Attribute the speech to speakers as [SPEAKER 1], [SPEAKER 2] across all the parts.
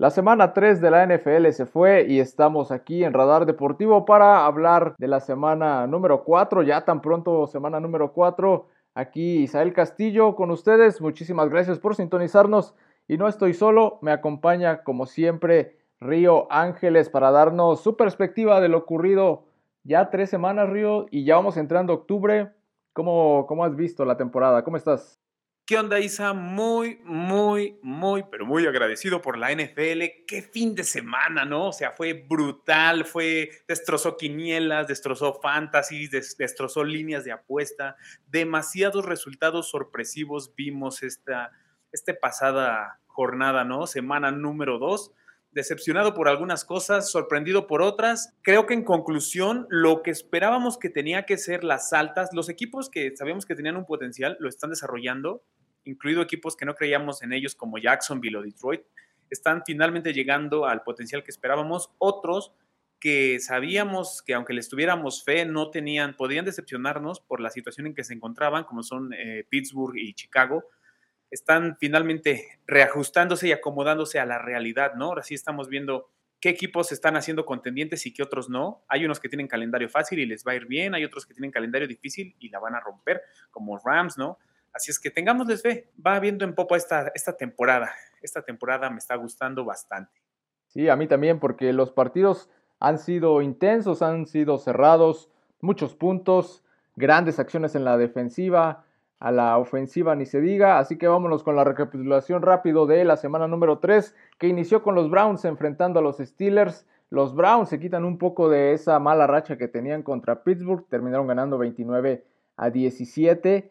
[SPEAKER 1] La semana 3 de la NFL se fue y estamos aquí en Radar Deportivo para hablar de la semana número 4, ya tan pronto semana número 4. Aquí Isael Castillo con ustedes, muchísimas gracias por sintonizarnos y no estoy solo, me acompaña como siempre Río Ángeles para darnos su perspectiva de lo ocurrido ya tres semanas Río y ya vamos entrando octubre. ¿Cómo, cómo has visto la temporada? ¿Cómo estás?
[SPEAKER 2] ¿Qué onda, Isa? Muy, muy, muy, pero muy agradecido por la NFL. Qué fin de semana, ¿no? O sea, fue brutal, fue, destrozó quinielas, destrozó fantasies, destrozó líneas de apuesta. Demasiados resultados sorpresivos vimos esta, esta pasada jornada, ¿no? Semana número dos decepcionado por algunas cosas, sorprendido por otras. Creo que en conclusión, lo que esperábamos que tenía que ser las altas, los equipos que sabíamos que tenían un potencial, lo están desarrollando, incluido equipos que no creíamos en ellos como Jacksonville o Detroit, están finalmente llegando al potencial que esperábamos. Otros que sabíamos que aunque les tuviéramos fe, no tenían, podían decepcionarnos por la situación en que se encontraban, como son eh, Pittsburgh y Chicago están finalmente reajustándose y acomodándose a la realidad, ¿no? Ahora sí estamos viendo qué equipos están haciendo contendientes y qué otros no. Hay unos que tienen calendario fácil y les va a ir bien, hay otros que tienen calendario difícil y la van a romper, como Rams, ¿no? Así es que tengámosles fe, va viendo en popa esta, esta temporada. Esta temporada me está gustando bastante.
[SPEAKER 1] Sí, a mí también, porque los partidos han sido intensos, han sido cerrados, muchos puntos, grandes acciones en la defensiva, a la ofensiva ni se diga, así que vámonos con la recapitulación rápido de la semana número 3 que inició con los Browns enfrentando a los Steelers. Los Browns se quitan un poco de esa mala racha que tenían contra Pittsburgh, terminaron ganando 29 a 17.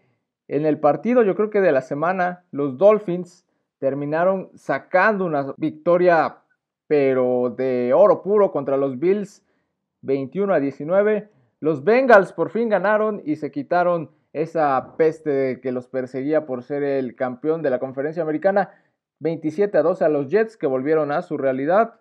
[SPEAKER 1] En el partido, yo creo que de la semana, los Dolphins terminaron sacando una victoria, pero de oro puro contra los Bills, 21 a 19. Los Bengals por fin ganaron y se quitaron esa peste que los perseguía por ser el campeón de la conferencia americana. 27 a 12 a los Jets que volvieron a su realidad.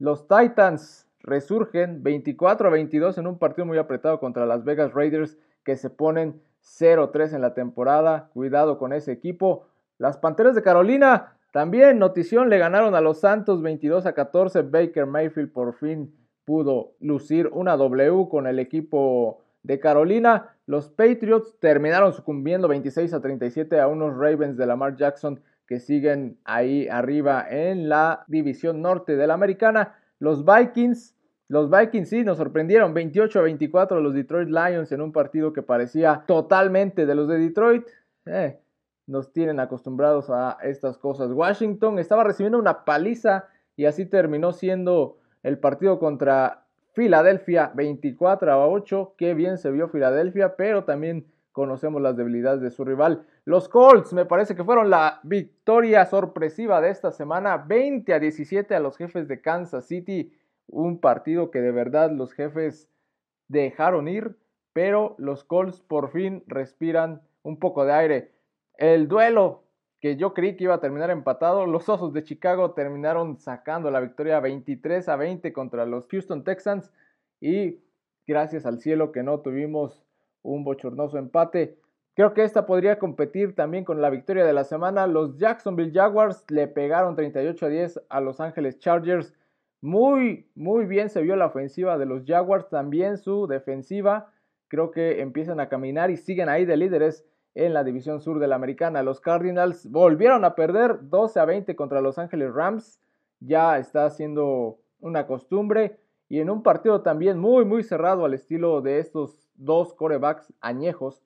[SPEAKER 1] Los Titans resurgen 24 a 22 en un partido muy apretado contra las Vegas Raiders que se ponen 0-3 en la temporada. Cuidado con ese equipo. Las Panteras de Carolina también, notición, le ganaron a los Santos 22 a 14. Baker Mayfield por fin pudo lucir una W con el equipo de Carolina. Los Patriots terminaron sucumbiendo 26 a 37 a unos Ravens de Lamar Jackson que siguen ahí arriba en la división norte de la americana. Los Vikings, los Vikings sí nos sorprendieron 28 a 24 a los Detroit Lions en un partido que parecía totalmente de los de Detroit. Eh, nos tienen acostumbrados a estas cosas. Washington estaba recibiendo una paliza y así terminó siendo el partido contra Filadelfia 24 a 8. Qué bien se vio Filadelfia, pero también conocemos las debilidades de su rival. Los Colts me parece que fueron la victoria sorpresiva de esta semana. 20 a 17 a los jefes de Kansas City. Un partido que de verdad los jefes dejaron ir, pero los Colts por fin respiran un poco de aire. El duelo que yo creí que iba a terminar empatado. Los Osos de Chicago terminaron sacando la victoria 23 a 20 contra los Houston Texans y gracias al cielo que no tuvimos un bochornoso empate. Creo que esta podría competir también con la victoria de la semana. Los Jacksonville Jaguars le pegaron 38 a 10 a Los Ángeles Chargers. Muy, muy bien se vio la ofensiva de los Jaguars, también su defensiva. Creo que empiezan a caminar y siguen ahí de líderes en la división sur de la americana. Los Cardinals volvieron a perder 12 a 20 contra Los Ángeles Rams. Ya está siendo una costumbre. Y en un partido también muy, muy cerrado al estilo de estos dos corebacks añejos,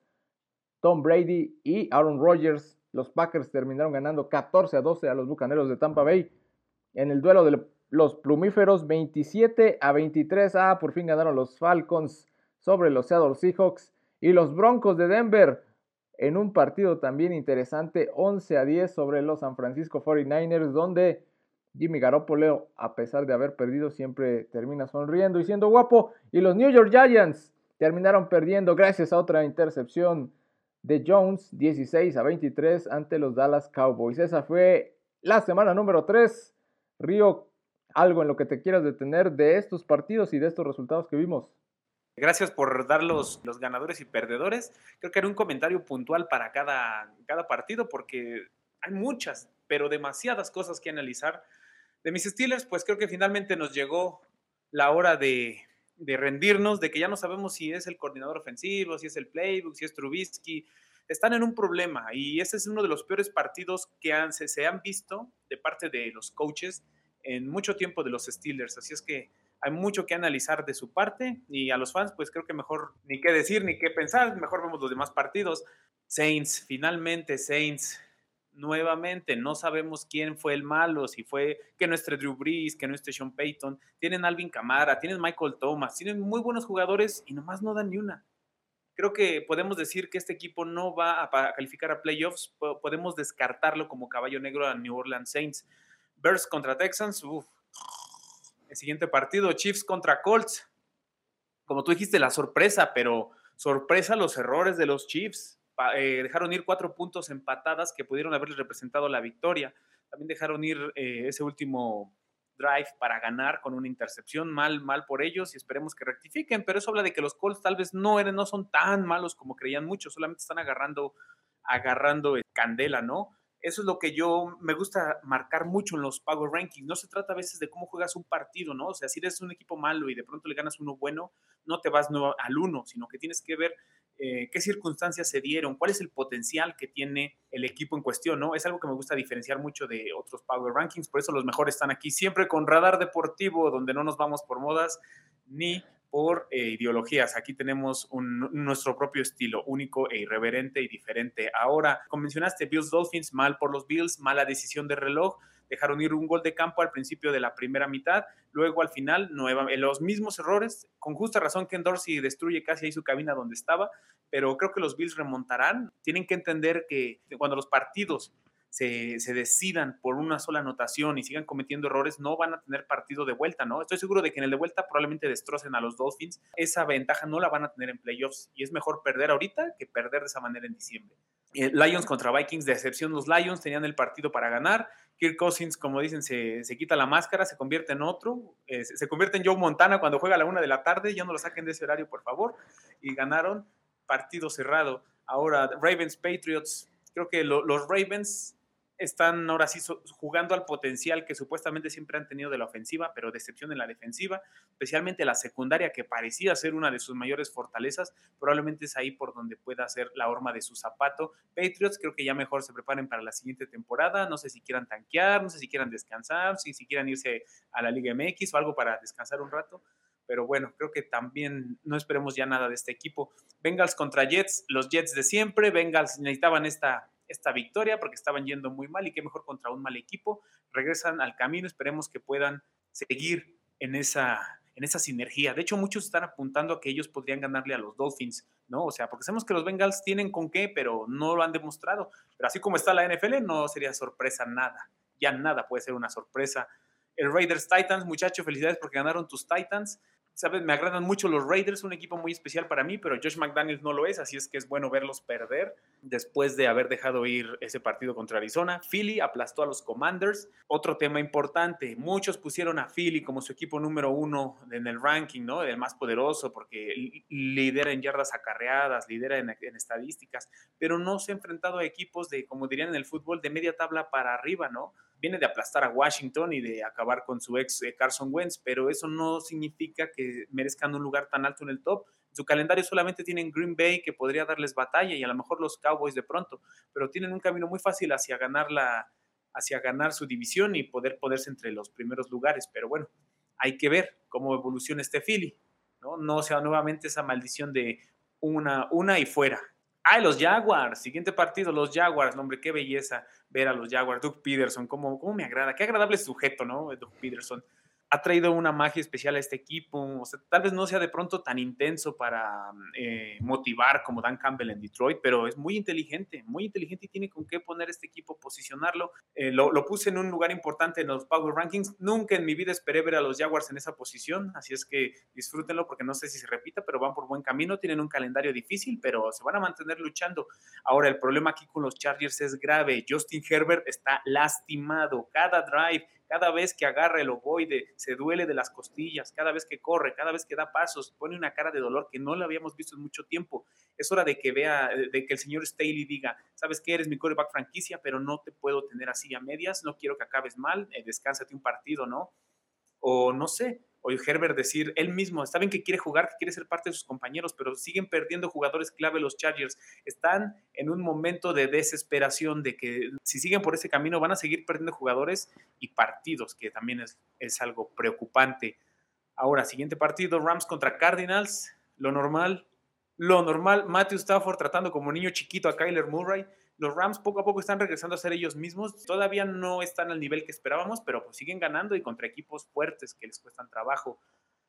[SPEAKER 1] Tom Brady y Aaron Rodgers. Los Packers terminaron ganando 14 a 12 a los Bucaneros de Tampa Bay. En el duelo de los plumíferos, 27 a 23. Ah, por fin ganaron los Falcons sobre los Seattle Seahawks. Y los Broncos de Denver en un partido también interesante, 11 a 10 sobre los San Francisco 49ers, donde Jimmy Garoppolo, a pesar de haber perdido, siempre termina sonriendo y siendo guapo. Y los New York Giants terminaron perdiendo gracias a otra intercepción de Jones, 16 a 23 ante los Dallas Cowboys. Esa fue la semana número 3. Río, algo en lo que te quieras detener de estos partidos y de estos resultados que vimos.
[SPEAKER 2] Gracias por dar los, los, ganadores y perdedores. Creo que era un comentario puntual para cada, cada partido porque hay muchas, pero demasiadas cosas que analizar. De mis Steelers, pues creo que finalmente nos llegó la hora de, de rendirnos, de que ya no sabemos si es el coordinador ofensivo, si es el playbook, si es Trubisky. Están en un problema y ese es uno de los peores partidos que han, se, se han visto de parte de los coaches en mucho tiempo de los Steelers. Así es que hay mucho que analizar de su parte y a los fans pues creo que mejor ni qué decir ni qué pensar, mejor vemos los demás partidos. Saints, finalmente Saints, nuevamente no sabemos quién fue el malo, si fue que nuestro Drew Brees, que nuestro Sean Payton, tienen Alvin Camara, tienen Michael Thomas, tienen muy buenos jugadores y nomás no dan ni una. Creo que podemos decir que este equipo no va a calificar a playoffs, podemos descartarlo como caballo negro a New Orleans Saints. Bears contra Texans, uff, el siguiente partido, Chiefs contra Colts. Como tú dijiste, la sorpresa, pero sorpresa los errores de los Chiefs. Eh, dejaron ir cuatro puntos empatadas que pudieron haberles representado la victoria. También dejaron ir eh, ese último drive para ganar con una intercepción. Mal, mal por ellos y esperemos que rectifiquen. Pero eso habla de que los Colts tal vez no, eran, no son tan malos como creían muchos. Solamente están agarrando, agarrando candela, ¿no? Eso es lo que yo me gusta marcar mucho en los Power Rankings. No se trata a veces de cómo juegas un partido, ¿no? O sea, si eres un equipo malo y de pronto le ganas uno bueno, no te vas al uno, sino que tienes que ver eh, qué circunstancias se dieron, cuál es el potencial que tiene el equipo en cuestión, ¿no? Es algo que me gusta diferenciar mucho de otros Power Rankings, por eso los mejores están aquí, siempre con radar deportivo, donde no nos vamos por modas ni por eh, ideologías. Aquí tenemos nuestro propio estilo, único e irreverente y diferente. Ahora, como mencionaste, Bills Dolphins, mal por los Bills, mala decisión de reloj. Dejaron ir un gol de campo al principio de la primera mitad, luego al final, nueva, los mismos errores, con justa razón Ken Dorsey destruye casi ahí su cabina donde estaba, pero creo que los Bills remontarán. Tienen que entender que cuando los partidos se, decidan por una sola anotación y sigan cometiendo errores, no van a tener partido de vuelta, ¿no? Estoy seguro de que en el de vuelta probablemente destrocen a los Dolphins. Esa ventaja no la van a tener en playoffs y es mejor perder ahorita que perder de esa manera en diciembre. Eh, Lions contra Vikings, decepción los Lions, tenían el partido para ganar. Kirk Cousins, como dicen, se, quita la máscara, se convierte en otro, eh, se, convierte en Joe Montana cuando juega a la una de la tarde, ya no lo saquen de ese horario, por favor, y ganaron partido cerrado. Ahora, Ravens Patriots, creo que los Ravens están ahora sí jugando al potencial que supuestamente siempre han tenido de la ofensiva, pero decepción en la defensiva, especialmente la secundaria que parecía ser una de sus mayores fortalezas, probablemente es ahí por donde pueda ser la horma de su zapato. Patriots creo que ya mejor se preparen para la siguiente temporada, no sé si quieran tanquear, no sé si quieran descansar, si, si quieran irse a la Liga MX o algo para descansar un rato. Pero bueno, creo que también no esperemos ya nada de este equipo. Bengals contra Jets, los Jets de siempre. Bengals necesitaban esta esta victoria porque estaban yendo muy mal y qué mejor contra un mal equipo. Regresan al camino, esperemos que puedan seguir en esa, en esa sinergia. De hecho, muchos están apuntando a que ellos podrían ganarle a los Dolphins, ¿no? O sea, porque sabemos que los Bengals tienen con qué, pero no lo han demostrado. Pero así como está la NFL, no sería sorpresa nada. Ya nada puede ser una sorpresa. El Raiders Titans, muchachos, felicidades porque ganaron tus Titans. ¿Sabes? Me agradan mucho los Raiders, un equipo muy especial para mí, pero Josh McDaniels no lo es, así es que es bueno verlos perder después de haber dejado ir ese partido contra Arizona. Philly aplastó a los Commanders. Otro tema importante, muchos pusieron a Philly como su equipo número uno en el ranking, ¿no? El más poderoso porque lidera en yardas acarreadas, lidera en, en estadísticas, pero no se ha enfrentado a equipos de, como dirían en el fútbol, de media tabla para arriba, ¿no? Viene de aplastar a Washington y de acabar con su ex eh, Carson Wentz, pero eso no significa que merezcan un lugar tan alto en el top. En su calendario solamente tienen Green Bay que podría darles batalla y a lo mejor los Cowboys de pronto, pero tienen un camino muy fácil hacia ganar la hacia ganar su división y poder ponerse entre los primeros lugares, pero bueno, hay que ver cómo evoluciona este Philly, ¿no? No sea nuevamente esa maldición de una, una y fuera. ¡Ay, los Jaguars! Siguiente partido, los Jaguars. hombre, qué belleza ver a los Jaguars. Doug Peterson, cómo, cómo me agrada. Qué agradable sujeto, ¿no? Doug Peterson ha traído una magia especial a este equipo. O sea, tal vez no sea de pronto tan intenso para eh, motivar como Dan Campbell en Detroit, pero es muy inteligente, muy inteligente y tiene con qué poner este equipo, posicionarlo. Eh, lo, lo, puse en un lugar importante en los Power Rankings. Nunca en mi vida esperé ver a los Jaguars en esa posición, así es que disfrútenlo porque no sé si se repita, pero van por buen camino. Tienen un calendario difícil, pero se van a mantener luchando. Ahora, el problema aquí con los Chargers es grave. Justin Herbert está lastimado. Cada drive cada vez que agarra el ovoide, se duele de las costillas, cada vez que corre, cada vez que da pasos, pone una cara de dolor que no la habíamos visto en mucho tiempo. Es hora de que vea, de que el señor Staley diga, sabes que eres mi quarterback franquicia, pero no te puedo tener así a medias, no quiero que acabes mal, eh, descánsate un partido, ¿no? O no sé, o Herbert decir él mismo, está bien que quiere jugar, que quiere ser parte de sus compañeros, pero siguen perdiendo jugadores clave los Chargers. Están en un momento de desesperación de que si siguen por ese camino van a seguir perdiendo jugadores y partidos, que también es, es algo preocupante. Ahora, siguiente partido, Rams contra Cardinals, lo normal, lo normal, Matthew Stafford tratando como niño chiquito a Kyler Murray los Rams poco a poco están regresando a ser ellos mismos. Todavía no están al nivel que esperábamos, pero pues siguen ganando y contra equipos fuertes que les cuestan trabajo.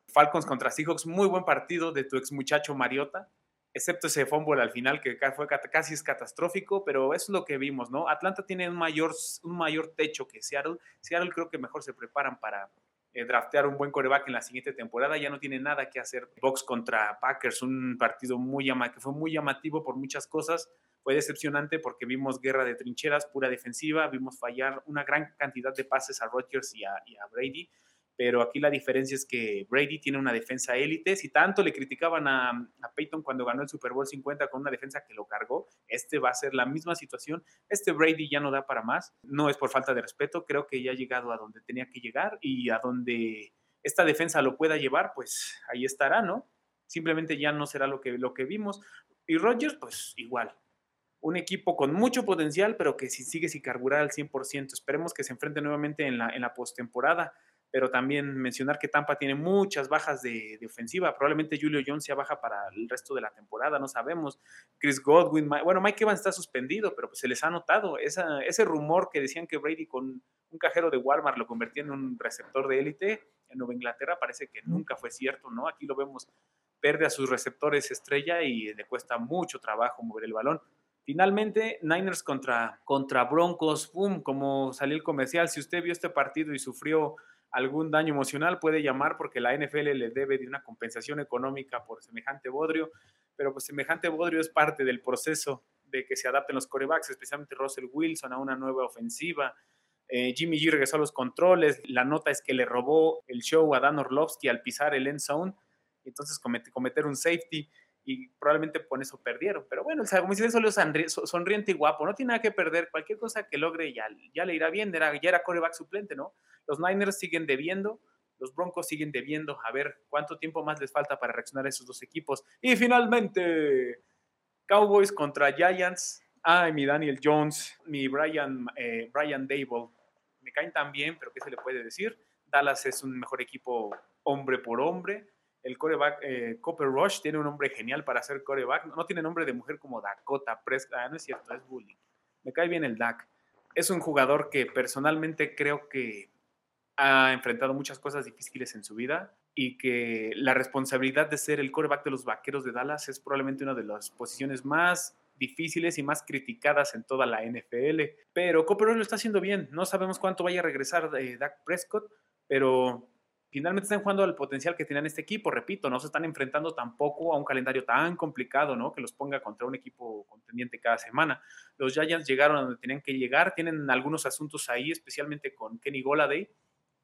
[SPEAKER 2] Falcons contra Seahawks, muy buen partido de tu ex muchacho Mariota, excepto ese fumble al final que fue casi es catastrófico, pero eso es lo que vimos, ¿no? Atlanta tiene un mayor, un mayor techo que Seattle. Seattle creo que mejor se preparan para eh, draftear un buen coreback en la siguiente temporada. Ya no tiene nada que hacer. Box contra Packers, un partido muy que fue muy llamativo por muchas cosas fue decepcionante porque vimos guerra de trincheras, pura defensiva, vimos fallar una gran cantidad de pases a Rodgers y a, Brady, pero aquí la diferencia es que Brady tiene una defensa élite. Si tanto le criticaban a, Peyton cuando ganó el Super Bowl 50 con una defensa que lo cargó, este va a ser la misma situación. Este Brady ya no da para más. No es por falta de respeto, creo que ya ha llegado a donde tenía que llegar y a donde esta defensa lo pueda llevar, pues ahí estará, ¿no? Simplemente ya no será lo que, lo que vimos. Y Rodgers, pues igual, un equipo con mucho potencial, pero que si sigue sin carburar al 100%. Esperemos que se enfrente nuevamente en la, en la postemporada, pero también mencionar que Tampa tiene muchas bajas de, ofensiva. Probablemente Julio Jones sea baja para el resto de la temporada, no sabemos. Chris Godwin, bueno, Mike Evans está suspendido, pero pues se les ha notado ese rumor que decían que Brady con un cajero de Walmart lo convertía en un receptor de élite en Nueva Inglaterra, parece que nunca fue cierto, ¿no? Aquí lo vemos, perde a sus receptores estrella y le cuesta mucho trabajo mover el balón. Finalmente, Niners contra, contra Broncos, boom, como salió el comercial, si usted vio este partido y sufrió algún daño emocional, puede llamar porque la NFL le debe de una compensación económica por semejante bodrio, pero pues semejante bodrio es parte del proceso de que se adapten los corebacks, especialmente Russell Wilson a una nueva ofensiva. Eh, Jimmy G regresó a los controles, la nota es que le robó el show a Dan Orlovsky al pisar el end zone, entonces cometer un safety y probablemente con eso perdieron. Pero bueno, o sea, como salió sonriente y guapo, no tiene nada que perder, cualquier cosa que logre ya, ya le irá bien, era, ya era coreback suplente, ¿no? Los Niners siguen debiendo, los Broncos siguen debiendo, a ver cuánto tiempo más les falta para reaccionar a esos dos equipos. Y finalmente, Cowboys contra Giants. Ay, mi Daniel Jones, mi Brian, eh, Brian Dable, me caen tan bien, pero ¿qué se le puede decir? Dallas es un mejor equipo hombre por hombre el coreback eh, Copper Rush tiene un nombre genial para ser coreback. No, tiene nombre de mujer como Dakota Prescott. Ah, no es cierto, es bullying. Me cae bien el Dak. Es un jugador que personalmente creo que ha enfrentado muchas cosas difíciles en su vida y que la responsabilidad de ser el coreback de los vaqueros de Dallas es probablemente una de las posiciones más difíciles y más criticadas en toda la NFL. Pero Copper Rush lo está haciendo bien. No sabemos cuánto vaya a regresar eh, Dak Prescott, pero finalmente están jugando al potencial que tenían este equipo. Repito, no se están enfrentando tampoco a un calendario tan complicado, ¿no? Que los ponga contra un equipo contendiente cada semana. Los Giants llegaron a donde tenían que llegar. Tienen algunos asuntos ahí, especialmente con Kenny Goladay,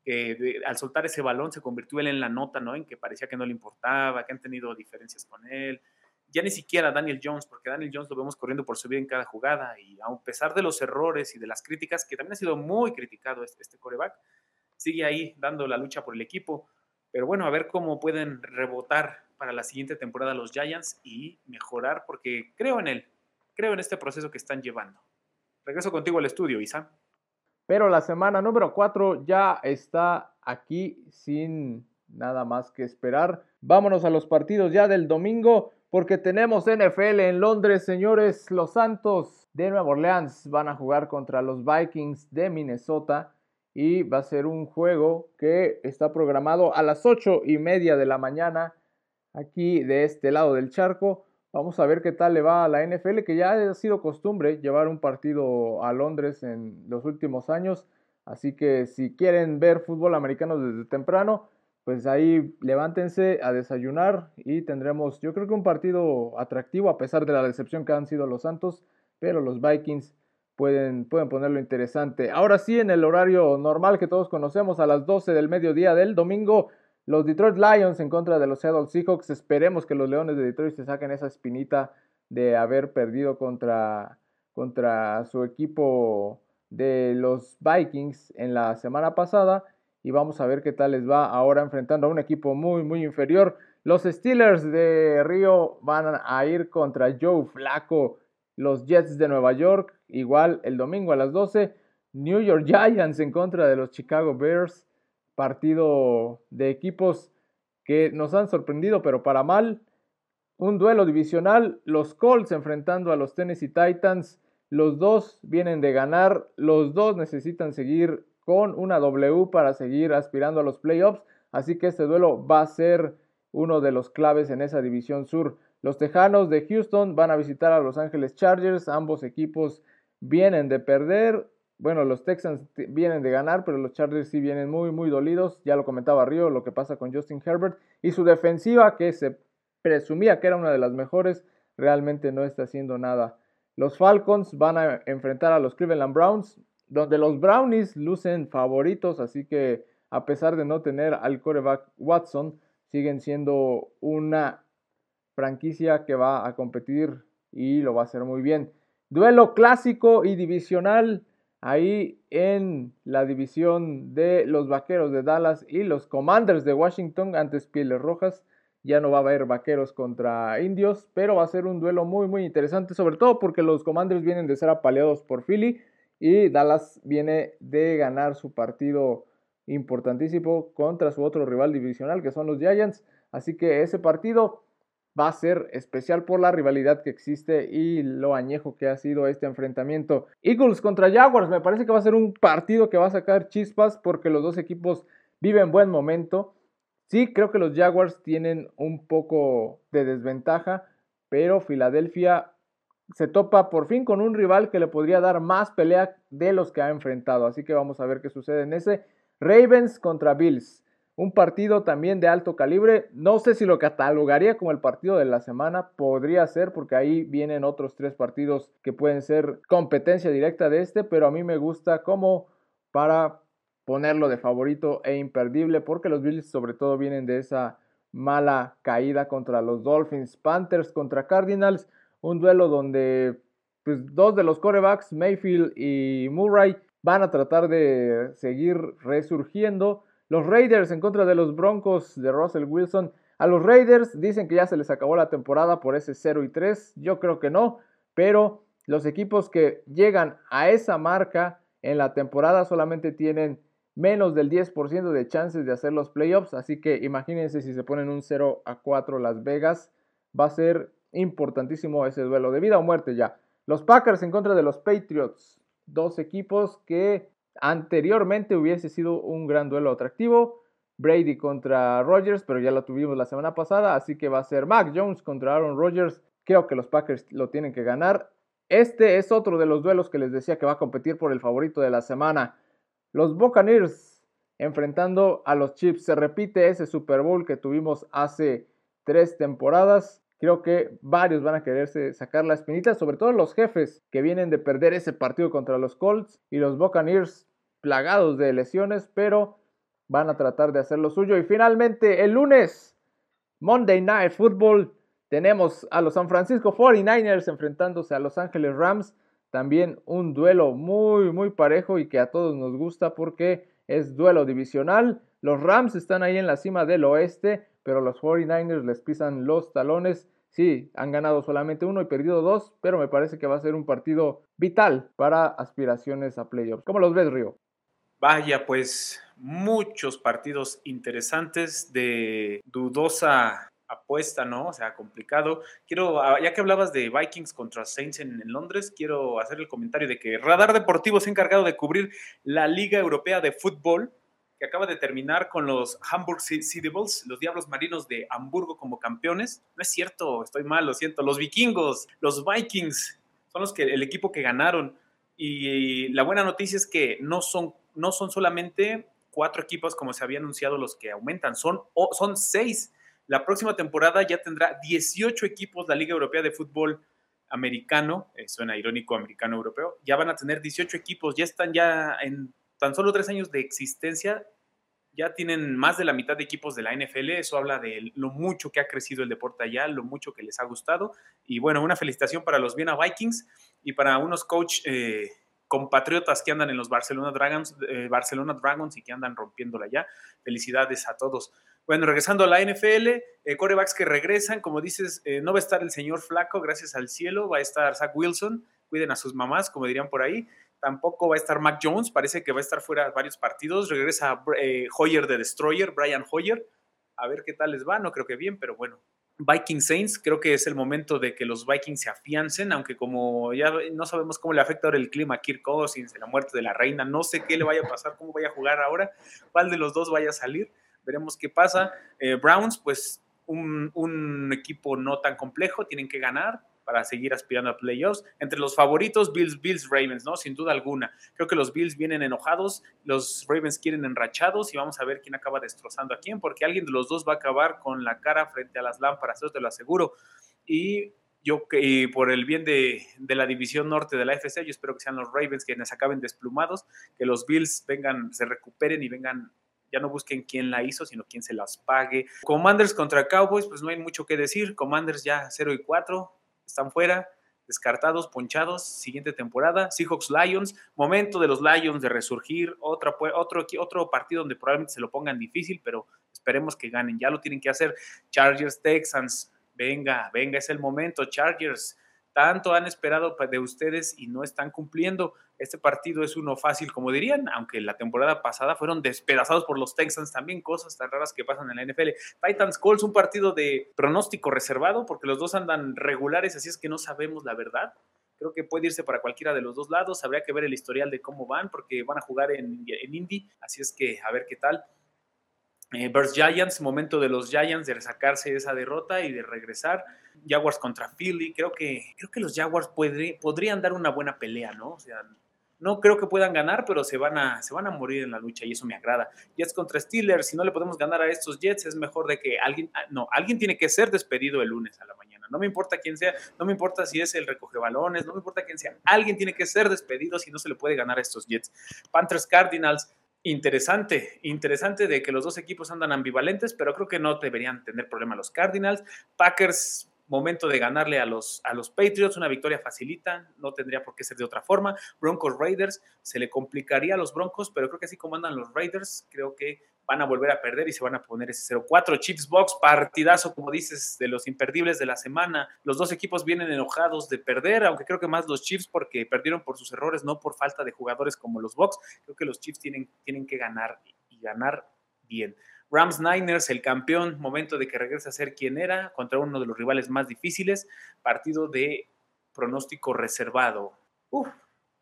[SPEAKER 2] que al soltar ese balón se convirtió él en la nota, ¿no? En que parecía que no le importaba, que han tenido diferencias con él. Ya ni siquiera Daniel Jones, porque Daniel Jones lo vemos corriendo por su vida en cada jugada y a pesar de los errores y de las críticas, que también ha sido muy criticado este, este coreback, sigue ahí dando la lucha por el equipo. Pero bueno, a ver cómo pueden rebotar para la siguiente temporada los Giants y mejorar, porque creo en él, creo en este proceso que están llevando. Regreso contigo al estudio, Isa.
[SPEAKER 1] Pero la semana número 4 ya está aquí sin nada más que esperar. Vámonos a los partidos ya del domingo porque tenemos NFL en Londres, señores. Los Santos de Nueva Orleans van a jugar contra los Vikings de Minnesota y va a ser un juego que está programado a las 8 y media de la mañana aquí de este lado del charco. Vamos a ver qué tal le va a la NFL, que ya ha sido costumbre llevar un partido a Londres en los últimos años. Así que si quieren ver fútbol americano desde temprano, pues ahí levántense a desayunar y tendremos, yo creo que un partido atractivo a pesar de la decepción que han sido los Santos, pero los Vikings pueden, pueden ponerlo interesante. Ahora sí, en el horario normal que todos conocemos, a las 12 del mediodía del domingo, los Detroit Lions en contra de los Seattle Seahawks. Esperemos que los Leones de Detroit se saquen esa espinita de haber perdido contra, contra su equipo de los Vikings en la semana pasada. Y vamos a ver qué tal les va ahora enfrentando a un equipo muy, muy inferior. Los Steelers de Río van a ir contra Joe Flaco. Los Jets de Nueva York, igual el domingo a las 12. New York Giants en contra de los Chicago Bears. Partido de equipos que nos han sorprendido, pero para mal. Un duelo divisional. Los Colts enfrentando a los Tennessee Titans. Los dos vienen de ganar. Los dos necesitan seguir con una W para seguir aspirando a los playoffs. Así que este duelo va a ser uno de los claves en esa división sur. Los Tejanos de Houston van a visitar a Los Ángeles Chargers. Ambos equipos vienen de perder. Bueno, los Texans vienen de ganar, pero los Chargers sí vienen muy, muy dolidos. Ya lo comentaba Río, lo que pasa con Justin Herbert. Y su defensiva, que se presumía que era una de las mejores, realmente no está haciendo nada. Los Falcons van a enfrentar a los Cleveland Browns, donde los Brownies lucen favoritos, así que a pesar de no tener al coreback Watson, siguen siendo una franquicia que va a competir y lo va a hacer muy bien. Duelo clásico y divisional ahí en la división de los Vaqueros de Dallas y los Commanders de Washington antes Pieles Rojas. Ya no va a haber Vaqueros contra Indios, pero va a ser un duelo muy muy interesante, sobre todo porque los Commanders vienen de ser apaleados por Philly y Dallas viene de ganar su partido importantísimo contra su otro rival divisional que son los Giants. Así que ese partido va a ser especial por la rivalidad que existe y lo añejo que ha sido este enfrentamiento. Eagles contra Jaguars, me parece que va a ser un partido que va a sacar chispas porque los dos equipos viven buen momento. Sí, creo que los Jaguars tienen un poco de desventaja, pero Filadelfia se topa por fin con un rival que le podría dar más pelea de los que ha enfrentado. Así que vamos a ver qué sucede en ese. Ravens contra Bills. Un partido también de alto calibre. No sé si lo catalogaría como el partido de la semana. Podría ser porque ahí vienen otros tres partidos que pueden ser competencia directa de este. Pero a mí me gusta como para ponerlo de favorito e imperdible. Porque los Bills sobre todo vienen de esa mala caída contra los Dolphins. Panthers contra Cardinals. Un duelo donde pues, dos de los corebacks, Mayfield y Murray, van a tratar de seguir resurgiendo. Los Raiders en contra de los Broncos de Russell Wilson. A los Raiders dicen que ya se les acabó la temporada por ese 0 y 3. Yo creo que no, pero los equipos que llegan a esa marca en la temporada solamente tienen menos del 10% de chances de hacer los playoffs. Así que imagínense si se ponen un 0 a 4 Las Vegas. Va a ser importantísimo ese duelo de vida o muerte ya. Los Packers en contra de los Patriots dos equipos que anteriormente hubiese sido un gran duelo atractivo. Brady contra Rodgers, pero ya lo tuvimos la semana pasada, así que va a ser Mac Jones contra Aaron Rodgers. Creo que los Packers lo tienen que ganar. Este es otro de los duelos que les decía que va a competir por el favorito de la semana. Los Buccaneers enfrentando a los Chiefs. Se repite ese Super Bowl que tuvimos hace tres temporadas. Creo que varios van a quererse sacar la espinita, sobre todo los jefes que vienen de perder ese partido contra los Colts y los Buccaneers plagados de lesiones, pero van a tratar de hacer lo suyo. Y finalmente, el lunes, Monday Night Football, tenemos a los San Francisco 49ers enfrentándose a Los Ángeles Rams. También un duelo muy, muy parejo y que a todos nos gusta porque es duelo divisional. Los Rams están ahí en la cima del oeste pero los 49ers les pisan los talones. Sí, han ganado solamente uno y perdido dos, pero me parece que va a ser un partido vital para aspiraciones a playoffs. ¿Cómo los ves, Río?
[SPEAKER 2] Vaya, pues muchos partidos interesantes de dudosa apuesta, ¿no? O sea, complicado. Quiero, ah, ya que hablabas de Vikings contra Saints en, en, Londres, quiero hacer el comentario de que Radar Deportivo se ha encargado de cubrir la Liga Europea de Fútbol que acaba de terminar con los Hamburg Sea Devils, los Diablos Marinos de Hamburgo como campeones. No es cierto, estoy mal, lo siento. Los vikingos, los Vikings, son los que, el equipo que ganaron. Y la buena noticia es que no son, no son solamente cuatro equipos como se había anunciado los que aumentan, son, son seis. La próxima temporada ya tendrá 18 equipos la Liga Europea de Fútbol americano, eh, suena irónico americano europeo, ya van a tener 18 equipos, ya están ya en tan solo tres años de existencia, ya tienen más de la mitad de equipos de la NFL, eso habla de lo mucho que ha crecido el deporte allá, lo mucho que les ha gustado, y bueno, una felicitación para los Viena Vikings y para unos coach eh, compatriotas que andan en los Barcelona Dragons, eh, Barcelona Dragons y que andan rompiéndola ya, felicidades a todos. Bueno, regresando a la NFL, eh, corebacks que regresan, como dices, no va a estar el señor Flaco, gracias al cielo, va a estar Zach Wilson, cuiden a sus mamás, como dirían por ahí. Tampoco va a estar Mac Jones, parece que va a estar fuera varios partidos. Regresa eh, Hoyer de Destroyer, Brian Hoyer. A ver qué tal les va, no creo que bien, pero bueno. Viking Saints, creo que es el momento de que los Vikings se afiancen, aunque como ya no sabemos cómo le afecta ahora el clima a Kirk Cousins, la muerte de la reina, no sé qué le vaya a pasar, cómo vaya a jugar ahora, cuál de los dos vaya a salir veremos qué pasa. Eh, Browns, pues un, equipo no tan complejo, tienen que ganar para seguir aspirando a playoffs. Entre los favoritos, Bills, Bills, Ravens, ¿no? Sin duda alguna. Creo que los Bills vienen enojados, los Ravens quieren enrachados y vamos a ver quién acaba destrozando a quién, porque alguien de los dos va a acabar con la cara frente a las lámparas, eso te lo aseguro. Y yo, y por el bien de, de, la división norte de la FC, yo espero que sean los Ravens quienes acaben desplumados, que los Bills vengan, se recuperen y vengan ya no busquen quién la hizo, sino quién se las pague. Commanders contra Cowboys, pues no hay mucho que decir. Commanders ya 0 y 4, están fuera, descartados, ponchados. Siguiente temporada, Seahawks Lions, momento de los Lions de resurgir. Otra, otro, otro partido donde probablemente se lo pongan difícil, pero esperemos que ganen. Ya lo tienen que hacer. Chargers, Texans, venga, venga, es el momento. Chargers tanto han esperado de ustedes y no están cumpliendo. Este partido es uno fácil, como dirían, aunque la temporada pasada fueron despedazados por los Texans, también cosas tan raras que pasan en la NFL. Titans Colts, un partido de pronóstico reservado, porque los dos andan regulares, así es que no sabemos la verdad. Creo que puede irse para cualquiera de los dos lados. Habría que ver el historial de cómo van, porque van a jugar en, en Indy, así es que a ver qué tal. Eh, Giants, momento de los Giants de sacarse esa derrota y de regresar. Jaguars contra Philly, creo que, creo que los Jaguars podrían dar una buena pelea, ¿no? O sea, no creo que puedan ganar, pero se van, a, se van a morir en la lucha y eso me agrada. Jets contra Steelers, si no le podemos ganar a estos Jets, es mejor de que alguien, ah, no, alguien tiene que ser despedido el lunes a la mañana. No me importa quién sea, no me importa si es el recoge balones, no me importa quién sea. Alguien tiene que ser despedido si no se le puede ganar a estos Jets. Panthers Cardinals, Interesante, interesante de que los dos equipos andan ambivalentes, pero creo que no deberían tener problema los Cardinals. Packers momento de ganarle a los, a los Patriots, una victoria facilita, no tendría por qué ser de otra forma. Broncos Raiders, se le complicaría a los Broncos, pero creo que así como andan los Raiders, creo que van a volver a perder y se van a poner ese 0-4. Chips Box, partidazo, como dices, de los imperdibles de la semana. Los dos equipos vienen enojados de perder, aunque creo que más los Chiefs porque perdieron por sus errores, no por falta de jugadores como los Box. Creo que los Chiefs tienen, tienen que ganar y ganar bien. Rams Niners, el campeón, momento de que regrese a ser quien era, contra uno de los rivales más difíciles, partido de pronóstico reservado. Uf,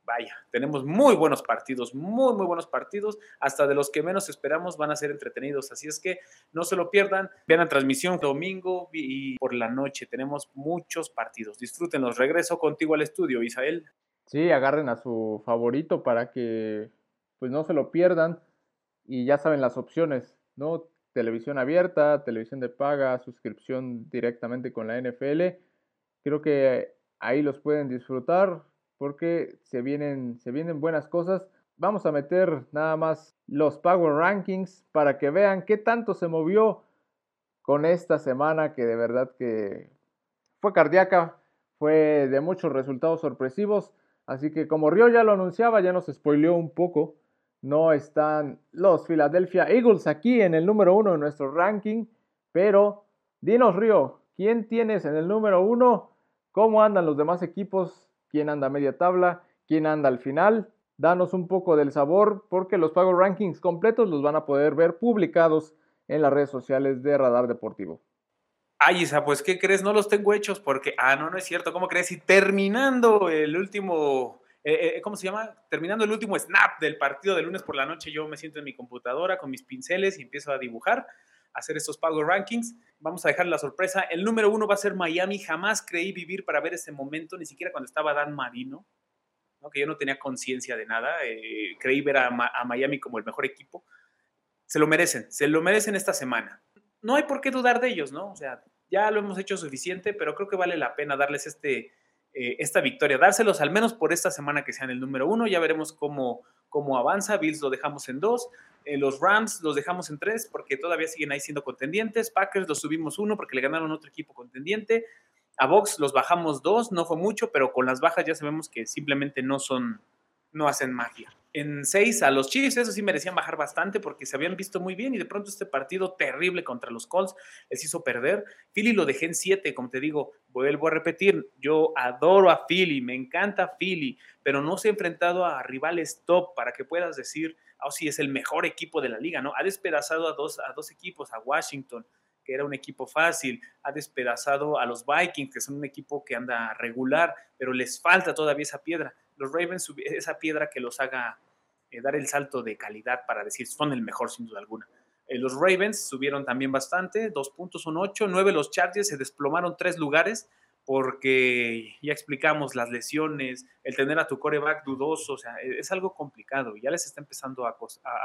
[SPEAKER 2] vaya, tenemos muy buenos partidos, muy, muy buenos partidos, hasta de los que menos esperamos van a ser entretenidos, así es que no se lo pierdan, vean la transmisión domingo y por la noche, tenemos muchos partidos, disfrútenlos, regreso contigo al estudio, Isael.
[SPEAKER 1] Sí, agarren a su favorito para que pues no se lo pierdan y ya saben las opciones, ¿no? Televisión abierta, televisión de paga, suscripción directamente con la NFL. Creo que ahí los pueden disfrutar porque se vienen, se vienen buenas cosas. Vamos a meter nada más los Power Rankings para que vean qué tanto se movió con esta semana que de verdad que fue cardíaca, fue de muchos resultados sorpresivos. Así que como Río ya lo anunciaba, ya nos spoileó un poco no están los Philadelphia Eagles aquí en el número uno de nuestro ranking, pero dinos Río, ¿quién tienes en el número uno? ¿Cómo andan los demás equipos? ¿Quién anda a media tabla? ¿Quién anda al final? Danos un poco del sabor porque los Power Rankings completos los van a poder ver publicados en las redes sociales de Radar Deportivo.
[SPEAKER 2] Ay, Isa, pues ¿qué crees? No los tengo hechos porque, ah, no, no es cierto, ¿cómo crees? Y terminando el último eh, eh, ¿cómo se llama? Terminando el último snap del partido de lunes por la noche, yo me siento en mi computadora con mis pinceles y empiezo a dibujar, a hacer estos Power Rankings. Vamos a dejar la sorpresa. El número uno va a ser Miami. Jamás creí vivir para ver ese momento, ni siquiera cuando estaba Dan Marino, que yo no tenía conciencia de nada. Eh, creí ver a, a Miami como el mejor equipo. Se lo merecen, se lo merecen esta semana. No hay por qué dudar de ellos, ¿no? O sea, ya lo hemos hecho suficiente, pero creo que vale la pena darles este eh, esta victoria, dárselos al menos por esta semana que sean el número uno, ya veremos cómo, cómo avanza, Bills lo dejamos en dos, eh, los Rams los dejamos en tres porque todavía siguen ahí siendo contendientes, Packers los subimos uno porque le ganaron otro equipo contendiente, a Box los bajamos dos, no fue mucho, pero con las bajas ya sabemos que simplemente no son, no hacen magia. En seis a los Chiefs, eso sí merecían bajar bastante porque se habían visto muy bien y de pronto este partido terrible contra los Colts les hizo perder. Philly lo dejé en siete, como te digo, vuelvo a repetir, yo adoro a Philly, me encanta Philly, pero no se ha enfrentado a rivales top para que puedas decir, oh sí, es el mejor equipo de la liga, ¿no? Ha despedazado a dos, a dos equipos, a Washington, que era un equipo fácil, ha despedazado a los Vikings, que son un equipo que anda regular, pero les falta todavía esa piedra. Los Ravens, esa piedra que los haga eh, dar el salto de calidad para decir son el mejor sin duda alguna. Eh, los Ravens subieron también bastante, dos puntos, un ocho, nueve los Chargers se desplomaron tres lugares, porque ya explicamos las lesiones, el tener a tu coreback dudoso, o sea, e, es algo complicado y ya les está empezando a,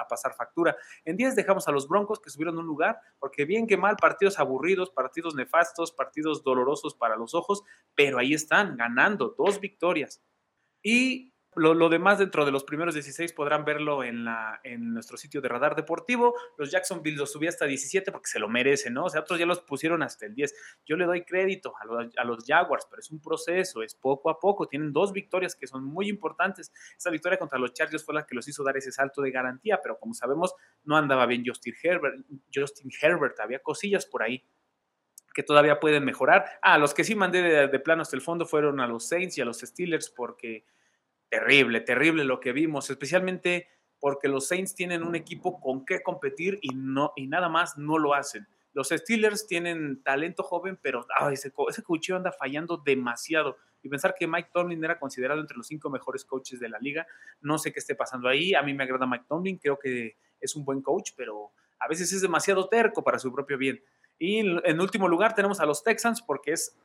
[SPEAKER 2] pasar factura. En 10 dejamos a los Broncos que subieron un lugar, porque bien que mal, partidos aburridos, partidos nefastos, partidos dolorosos para los ojos, pero ahí están, ganando dos victorias. Y lo, demás dentro de los primeros 16 podrán verlo en, la, en nuestro sitio de Radar Deportivo. Los Jacksonville los subí hasta 17 porque se lo merecen, ¿no? O sea, otros ya los pusieron hasta el 10. Yo le doy crédito a los, a los Jaguars, pero es un proceso, es poco a poco. Tienen dos victorias que son muy importantes. Esa victoria contra los Chargers fue la que los hizo dar ese salto de garantía, pero como sabemos, no andaba bien Justin Herbert. Justin Herbert, había cosillas por ahí que todavía pueden mejorar. Ah, los que sí mandé de, de plano hasta el fondo fueron a los Saints y a los Steelers porque terrible, terrible lo que vimos, especialmente porque los Saints tienen un equipo con qué competir y, nada más no lo hacen. Los Steelers tienen talento joven, pero ese, ese cocheo anda fallando demasiado. Y pensar que Mike Tomlin era considerado entre los cinco mejores coaches de la liga, no sé qué esté pasando ahí. A mí me agrada Mike Tomlin, creo que es un buen coach, pero a veces es demasiado terco para su propio bien. Y en último lugar tenemos a los Texans porque es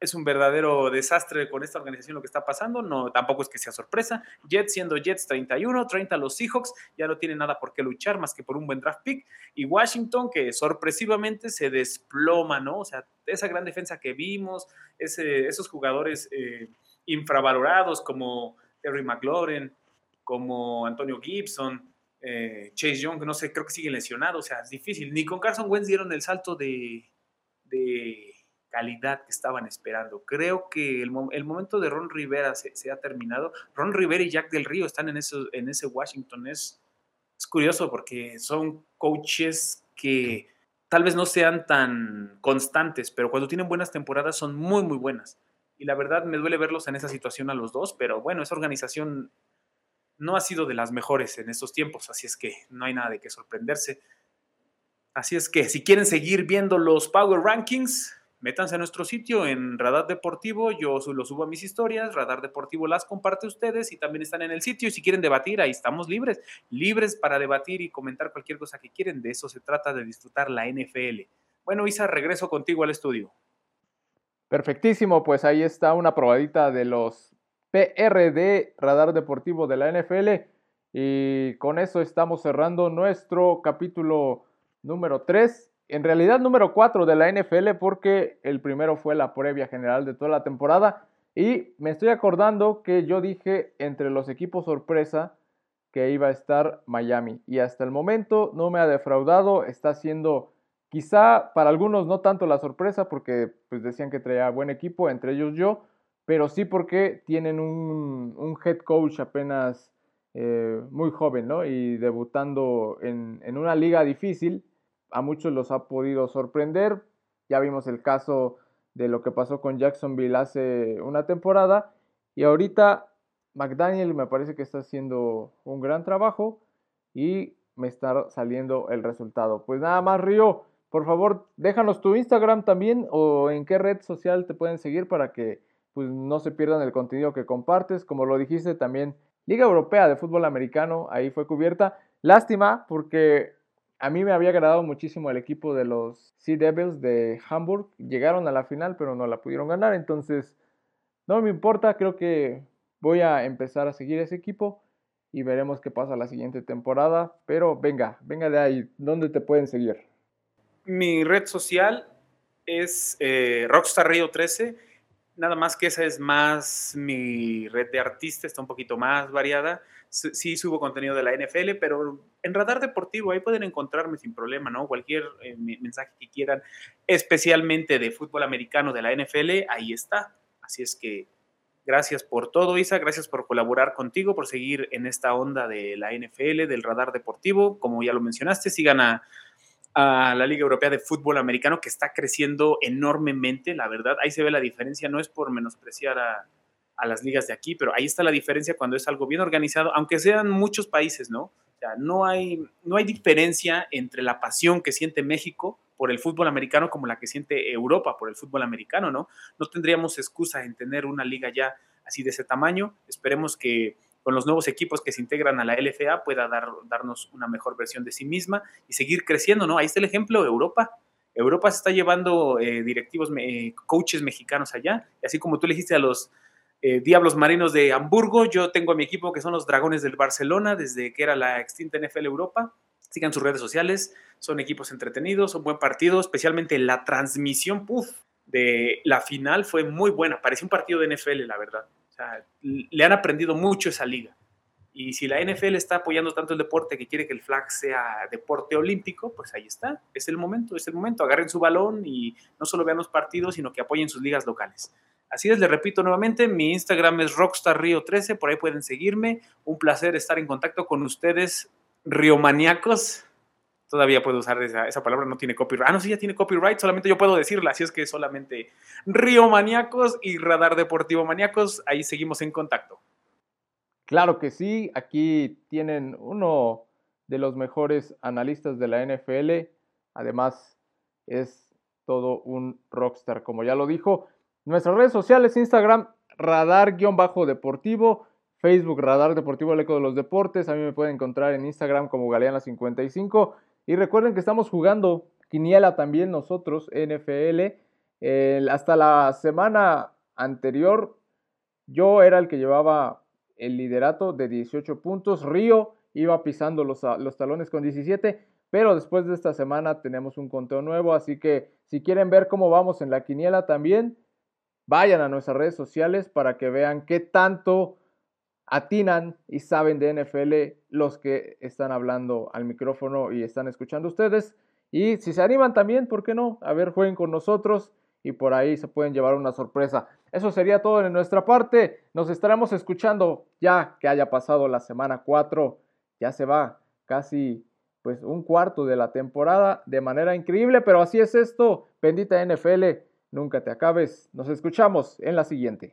[SPEAKER 2] es un verdadero desastre con esta organización lo que está pasando, no tampoco es que sea sorpresa. Jets siendo Jets 31, 30 los Seahawks, ya no tienen nada por qué luchar más que por un buen draft pick. Y Washington que sorpresivamente se desploma, ¿no? O sea, esa gran defensa que vimos, esos jugadores eh, infravalorados como Terry McLaurin, como Antonio Gibson, eh, Chase Young, no sé, creo que sigue lesionado, o sea, es difícil. Ni con Carson Wentz dieron el salto de calidad que estaban esperando. Creo que el, momento de Ron Rivera se, ha terminado. Ron Rivera y Jack del Río están en, eso, en ese Washington. Es, es curioso porque son coaches que tal vez no sean tan constantes, pero cuando tienen buenas temporadas son muy, muy buenas. Y la verdad me duele verlos en esa situación a los dos, pero bueno, esa organización no ha sido de las mejores en estos tiempos, así es que no hay nada de qué sorprenderse. Así es que si quieren seguir viendo los Power Rankings, métanse a nuestro sitio en Radar Deportivo, yo lo subo a mis historias, Radar Deportivo las comparte ustedes y también están en el sitio y si quieren debatir, ahí estamos libres, libres para debatir y comentar cualquier cosa que quieren, de eso se trata de disfrutar la NFL. Bueno, Isa, regreso contigo al estudio.
[SPEAKER 1] Perfectísimo, pues ahí está una probadita de los PRD Radar Deportivo de la NFL y con eso estamos cerrando nuestro capítulo número 3 en realidad número 4 de la NFL porque el primero fue la previa general de toda la temporada. Y me estoy acordando que yo dije entre los equipos sorpresa que iba a estar Miami. Y hasta el momento no me ha defraudado, está siendo quizá para algunos no tanto la sorpresa porque pues decían que traía buen equipo, entre ellos yo, pero sí porque tienen un, head coach apenas eh, muy joven, ¿no? Y debutando en, en una liga difícil a muchos los ha podido sorprender. Ya vimos el caso de lo que pasó con Jacksonville hace una temporada. Y ahorita McDaniel me parece que está haciendo un gran trabajo y me está saliendo el resultado. Pues nada más, Río, por favor, déjanos tu Instagram también o en qué red social te pueden seguir para que pues, no se pierdan el contenido que compartes. Como lo dijiste también, Liga Europea de Fútbol Americano, ahí fue cubierta. Lástima porque a mí me había agradado muchísimo el equipo de los Sea Devils de Hamburg. Llegaron a la final, pero no la pudieron ganar. Entonces, no me importa. Creo que voy a empezar a seguir ese equipo y veremos qué pasa la siguiente temporada. Pero venga, venga de ahí. ¿Dónde te pueden seguir?
[SPEAKER 2] Mi red social es eh, Rockstar Río 13 nada más que esa es más mi red de artistas, está un poquito más variada. Sí subo contenido de la NFL, pero en Radar Deportivo ahí pueden encontrarme sin problema, ¿no? Cualquier eh, mensaje que quieran, especialmente de fútbol americano de la NFL, ahí está. Así es que gracias por todo, Isa, gracias por colaborar contigo, por seguir en esta onda de la NFL, del Radar Deportivo. Como ya lo mencionaste, sigan a a la Liga Europea de Fútbol Americano, que está creciendo enormemente, la verdad. Ahí se ve la diferencia, no es por menospreciar a, las ligas de aquí, pero ahí está la diferencia cuando es algo bien organizado, aunque sean muchos países, ¿no? O sea, no hay, no hay diferencia entre la pasión que siente México por el fútbol americano como la que siente Europa por el fútbol americano, ¿no? No tendríamos excusa en tener una liga ya así de ese tamaño. Esperemos que con los nuevos equipos que se integran a la LFA pueda dar, darnos una mejor versión de sí misma y seguir creciendo, ¿no? Ahí está el ejemplo, Europa. Europa se está llevando eh, directivos, eh, coaches mexicanos allá, y así como tú le dijiste a los eh, Diablos Marinos de Hamburgo, yo tengo a mi equipo que son los Dragones del Barcelona, desde que era la extinta NFL Europa. Sigan sus redes sociales, son equipos entretenidos, son buen partido, especialmente la transmisión, puff, de la final fue muy buena, parecía un partido de NFL, la verdad le han aprendido mucho esa liga. Y si la NFL está apoyando tanto el deporte que quiere que el flag sea deporte olímpico, pues ahí está, es el momento, es el momento. Agarren su balón y no solo vean los partidos, sino que apoyen sus ligas locales. Así es, les repito nuevamente, mi Instagram es rockstarrio13, por ahí pueden seguirme. Un placer estar en contacto con ustedes, riomaniacos todavía puedo usar esa, palabra, no tiene copyright. Ah, no, sí, ya tiene copyright, solamente yo puedo decirla, así es que solamente Río Maníacos y Radar Deportivo Maníacos, ahí seguimos en contacto.
[SPEAKER 1] Claro que sí, aquí tienen uno de los mejores analistas de la NFL, además es todo un rockstar, como ya lo dijo. Nuestras redes sociales, Instagram, radar-deportivo, Facebook, Radar Deportivo, el eco de los deportes. A mí me pueden encontrar en Instagram como Galeana55 y recuerden que estamos jugando Quiniela también nosotros, NFL. hasta la semana anterior, yo era el que llevaba el liderato de 18 puntos. Río iba pisando los, los talones con 17. Pero después de esta semana tenemos un conteo nuevo. Así que si quieren ver cómo vamos en la quiniela también, vayan a nuestras redes sociales para que vean qué tanto atinan y saben de NFL los que están hablando al micrófono y están escuchando ustedes. Y si se animan también, ¿por qué no? A ver, jueguen con nosotros y por ahí se pueden llevar una sorpresa. Eso sería todo de nuestra parte. Nos estaremos escuchando ya que haya pasado la semana 4. Ya se va casi pues un cuarto de la temporada de manera increíble, pero así es esto. Bendita NFL, nunca te acabes. Nos escuchamos en la siguiente.